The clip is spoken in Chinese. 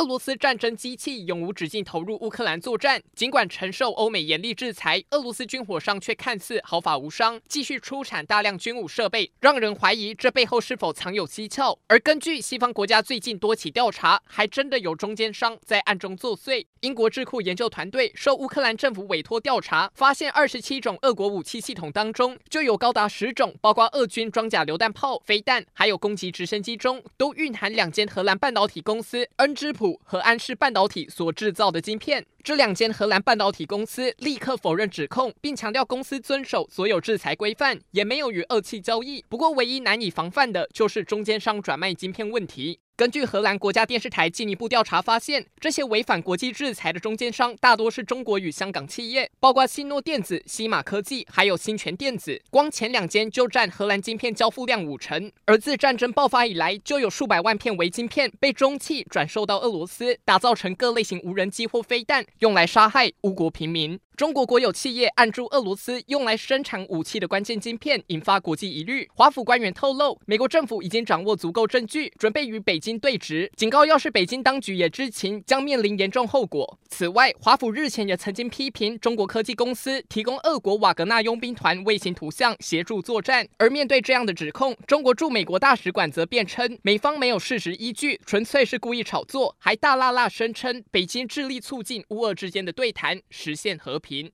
俄罗斯战争机器永无止境投入乌克兰作战，尽管承受欧美严厉制裁，俄罗斯军火商却看似毫发无伤，继续出产大量军武设备，让人怀疑这背后是否藏有蹊跷。而根据西方国家最近多起调查，还真的有中间商在暗中作祟。英国智库研究团队受乌克兰政府委托调查，发现二十七种俄国武器系统当中，就有高达十种，包括俄军装甲榴弹炮、飞弹，还有攻击直升机中，都蕴含两间荷兰半导体公司恩芝和安氏半导体所制造的晶片。这两间荷兰半导体公司立刻否认指控，并强调公司遵守所有制裁规范，也没有与俄企交易。不过，唯一难以防范的就是中间商转卖晶片问题。根据荷兰国家电视台进一步调查发现，这些违反国际制裁的中间商大多是中国与香港企业，包括新诺电子、西马科技，还有新全电子。光前两间就占荷兰晶片交付量五成。而自战争爆发以来，就有数百万片微晶片被中企转售到俄罗斯，打造成各类型无人机或飞弹，用来杀害乌国平民。中国国有企业暗助俄罗斯用来生产武器的关键晶片，引发国际疑虑。华府官员透露，美国政府已经掌握足够证据，准备与北京对峙，警告要是北京当局也知情，将面临严重后果。此外，华府日前也曾经批评中国科技公司提供俄国瓦格纳佣兵团卫星图像协助作战。而面对这样的指控，中国驻美国大使馆则辩称，美方没有事实依据，纯粹是故意炒作，还大剌剌声称北京致力促进乌乌俄之间的对谈，实现和平。